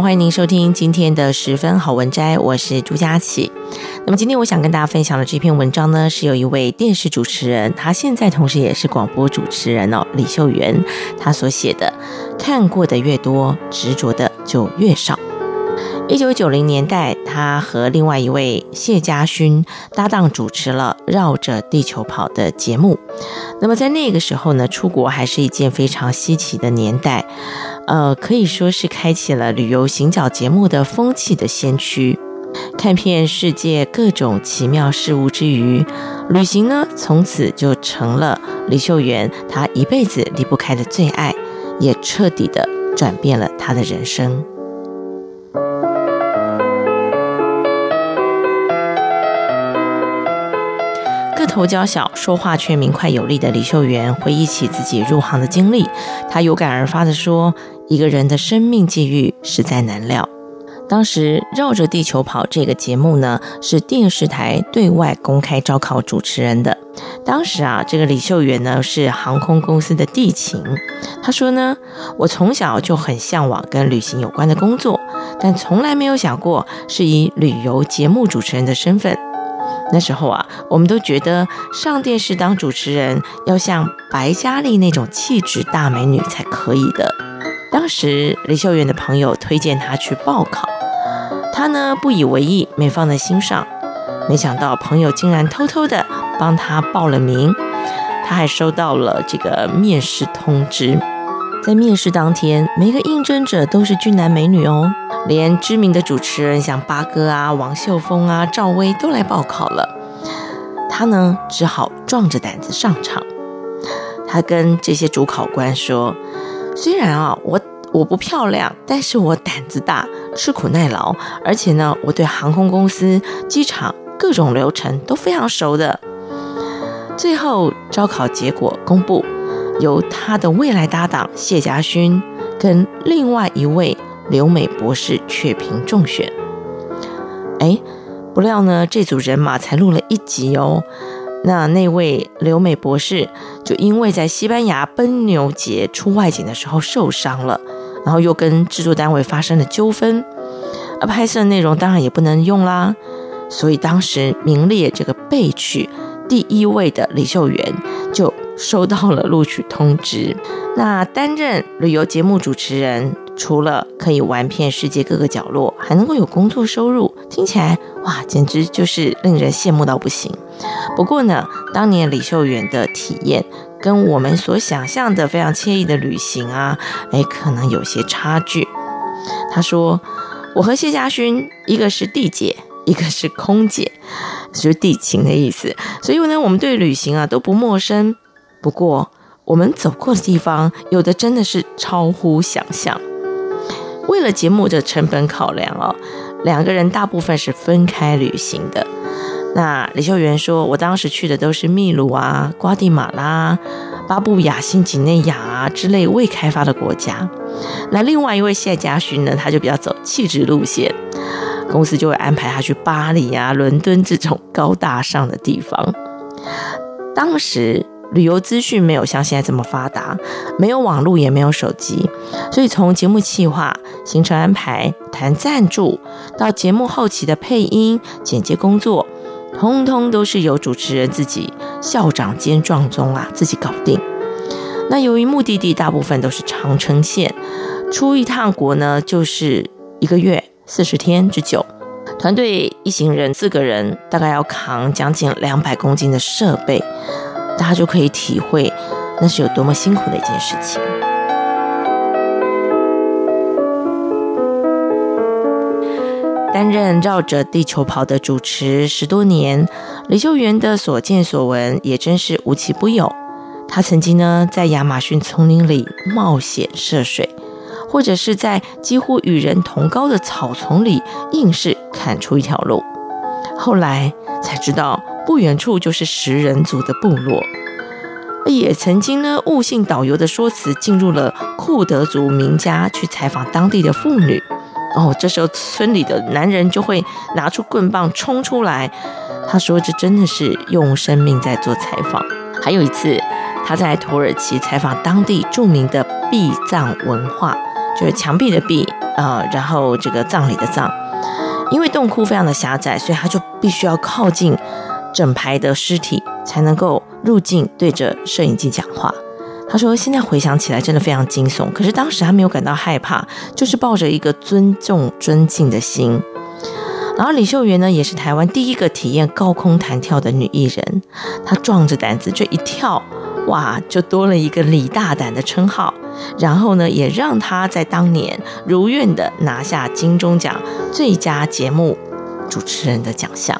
欢迎您收听今天的十分好文摘，我是朱佳琪。那么今天我想跟大家分享的这篇文章呢，是有一位电视主持人，他现在同时也是广播主持人哦，李秀媛，他所写的《看过的越多，执着的就越少》。一九九零年代，他和另外一位谢家勋搭档主持了《绕着地球跑》的节目。那么在那个时候呢，出国还是一件非常稀奇的年代，呃，可以说是开启了旅游行脚节目的风气的先驱。看遍世界各种奇妙事物之余，旅行呢，从此就成了李秀媛她一辈子离不开的最爱，也彻底的转变了她的人生。个头娇小，说话却明快有力的李秀媛回忆起自己入行的经历，她有感而发地说：“一个人的生命际遇实在难料。”当时绕着地球跑这个节目呢，是电视台对外公开招考主持人的。当时啊，这个李秀媛呢是航空公司的地勤。她说呢，我从小就很向往跟旅行有关的工作，但从来没有想过是以旅游节目主持人的身份。那时候啊，我们都觉得上电视当主持人要像白嘉莉那种气质大美女才可以的。当时李秀媛的朋友推荐她去报考。他呢不以为意，没放在心上。没想到朋友竟然偷偷的帮他报了名，他还收到了这个面试通知。在面试当天，每个应征者都是俊男美女哦，连知名的主持人像八哥啊、王秀峰啊、赵薇都来报考了。他呢只好壮着胆子上场。他跟这些主考官说：“虽然啊，我。”我不漂亮，但是我胆子大，吃苦耐劳，而且呢，我对航空公司、机场各种流程都非常熟的。最后招考结果公布，由他的未来搭档谢家勋跟另外一位留美博士雀屏中选。哎，不料呢，这组人马才录了一集哦。那那位留美博士就因为在西班牙奔牛节出外景的时候受伤了，然后又跟制作单位发生了纠纷，而拍摄内容当然也不能用啦，所以当时名列这个备取第一位的李秀媛就收到了录取通知。那担任旅游节目主持人，除了可以玩遍世界各个角落，还能够有工作收入，听起来哇，简直就是令人羡慕到不行。不过呢，当年李秀媛的体验跟我们所想象的非常惬意的旅行啊，哎，可能有些差距。他说：“我和谢家勋，一个是地姐，一个是空姐，就是地勤的意思。所以呢，我们对旅行啊都不陌生。不过，我们走过的地方，有的真的是超乎想象。为了节目的成本考量哦，两个人大部分是分开旅行的。”那李秀媛说：“我当时去的都是秘鲁啊、瓜地马拉、巴布亚新几内亚啊之类未开发的国家。那另外一位谢家勋呢，他就比较走气质路线，公司就会安排他去巴黎啊、伦敦这种高大上的地方。当时旅游资讯没有像现在这么发达，没有网络，也没有手机，所以从节目企划、行程安排、谈赞助到节目后期的配音、剪接工作。”通通都是由主持人自己校长兼撞钟啊，自己搞定。那由于目的地大部分都是长城线，出一趟国呢就是一个月四十天之久。团队一行人四个人，大概要扛将近两百公斤的设备，大家就可以体会那是有多么辛苦的一件事情。担任绕着地球跑的主持十多年，李秀媛的所见所闻也真是无奇不有。她曾经呢，在亚马逊丛林里冒险涉水，或者是在几乎与人同高的草丛里硬是砍出一条路。后来才知道，不远处就是食人族的部落。也曾经呢，误信导游的说辞，进入了库德族民家去采访当地的妇女。哦，这时候村里的男人就会拿出棍棒冲出来。他说：“这真的是用生命在做采访。”还有一次，他在土耳其采访当地著名的壁葬文化，就是墙壁的壁啊、呃，然后这个葬礼的葬。因为洞窟非常的狭窄，所以他就必须要靠近整排的尸体，才能够入镜对着摄影机讲话。他说：“现在回想起来，真的非常惊悚。可是当时他没有感到害怕，就是抱着一个尊重、尊敬的心。然后李秀媛呢，也是台湾第一个体验高空弹跳的女艺人。她壮着胆子这一跳，哇，就多了一个李大胆的称号。然后呢，也让她在当年如愿的拿下金钟奖最佳节目主持人的奖项。”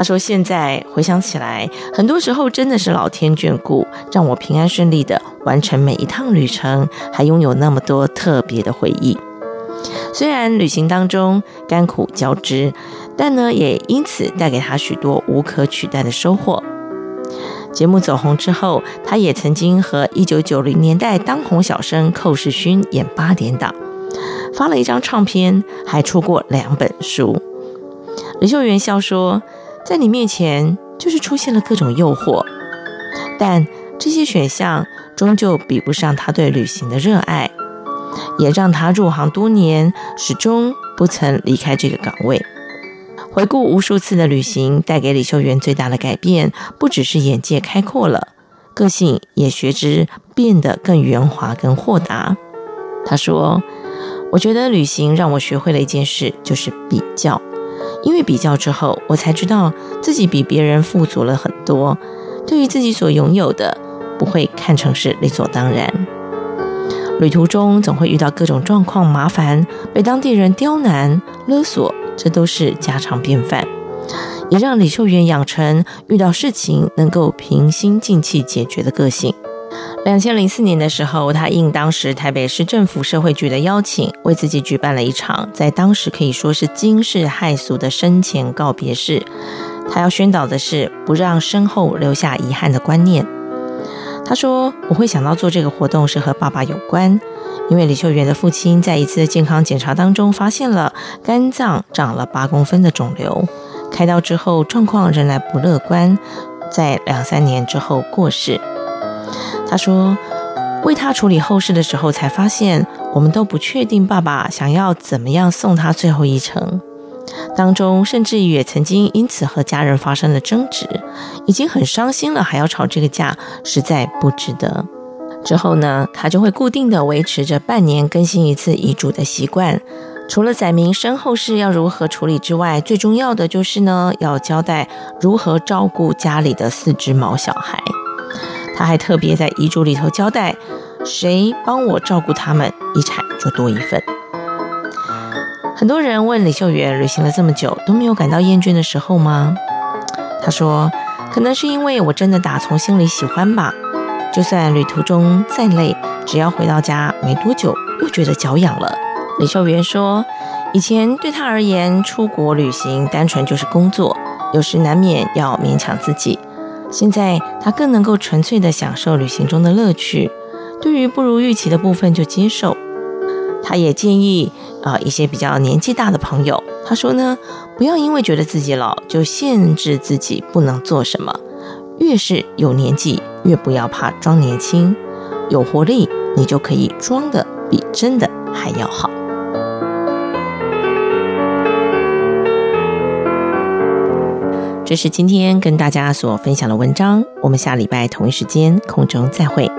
他说：“现在回想起来，很多时候真的是老天眷顾，让我平安顺利地完成每一趟旅程，还拥有那么多特别的回忆。虽然旅行当中甘苦交织，但呢，也因此带给他许多无可取代的收获。节目走红之后，他也曾经和一九九零年代当红小生寇世勋演八点档，发了一张唱片，还出过两本书。李秀媛笑说。”在你面前，就是出现了各种诱惑，但这些选项终究比不上他对旅行的热爱，也让他入行多年，始终不曾离开这个岗位。回顾无数次的旅行，带给李秀媛最大的改变，不只是眼界开阔了，个性也随之变得更圆滑、更豁达。他说：“我觉得旅行让我学会了一件事，就是比较。”因为比较之后，我才知道自己比别人富足了很多。对于自己所拥有的，不会看成是理所当然。旅途中总会遇到各种状况、麻烦，被当地人刁难、勒索，这都是家常便饭，也让李秀媛养成遇到事情能够平心静气解决的个性。两千零四年的时候，他应当时台北市政府社会局的邀请，为自己举办了一场在当时可以说是惊世骇俗的生前告别式。他要宣导的是不让身后留下遗憾的观念。他说：“我会想到做这个活动是和爸爸有关，因为李秀媛的父亲在一次健康检查当中发现了肝脏长了八公分的肿瘤，开刀之后状况仍然不乐观，在两三年之后过世。”他说：“为他处理后事的时候，才发现我们都不确定爸爸想要怎么样送他最后一程。当中甚至也曾经因此和家人发生了争执，已经很伤心了，还要吵这个架，实在不值得。之后呢，他就会固定的维持着半年更新一次遗嘱的习惯。除了载明身后事要如何处理之外，最重要的就是呢，要交代如何照顾家里的四只毛小孩。”他还特别在遗嘱里头交代，谁帮我照顾他们，遗产就多一份。很多人问李秀媛，旅行了这么久都没有感到厌倦的时候吗？他说，可能是因为我真的打从心里喜欢吧。就算旅途中再累，只要回到家没多久，又觉得脚痒了。李秀媛说，以前对他而言，出国旅行单纯就是工作，有时难免要勉强自己。现在他更能够纯粹的享受旅行中的乐趣，对于不如预期的部分就接受。他也建议啊、呃、一些比较年纪大的朋友，他说呢，不要因为觉得自己老就限制自己不能做什么，越是有年纪越不要怕装年轻，有活力你就可以装的比真的还要好。这是今天跟大家所分享的文章，我们下礼拜同一时间空中再会。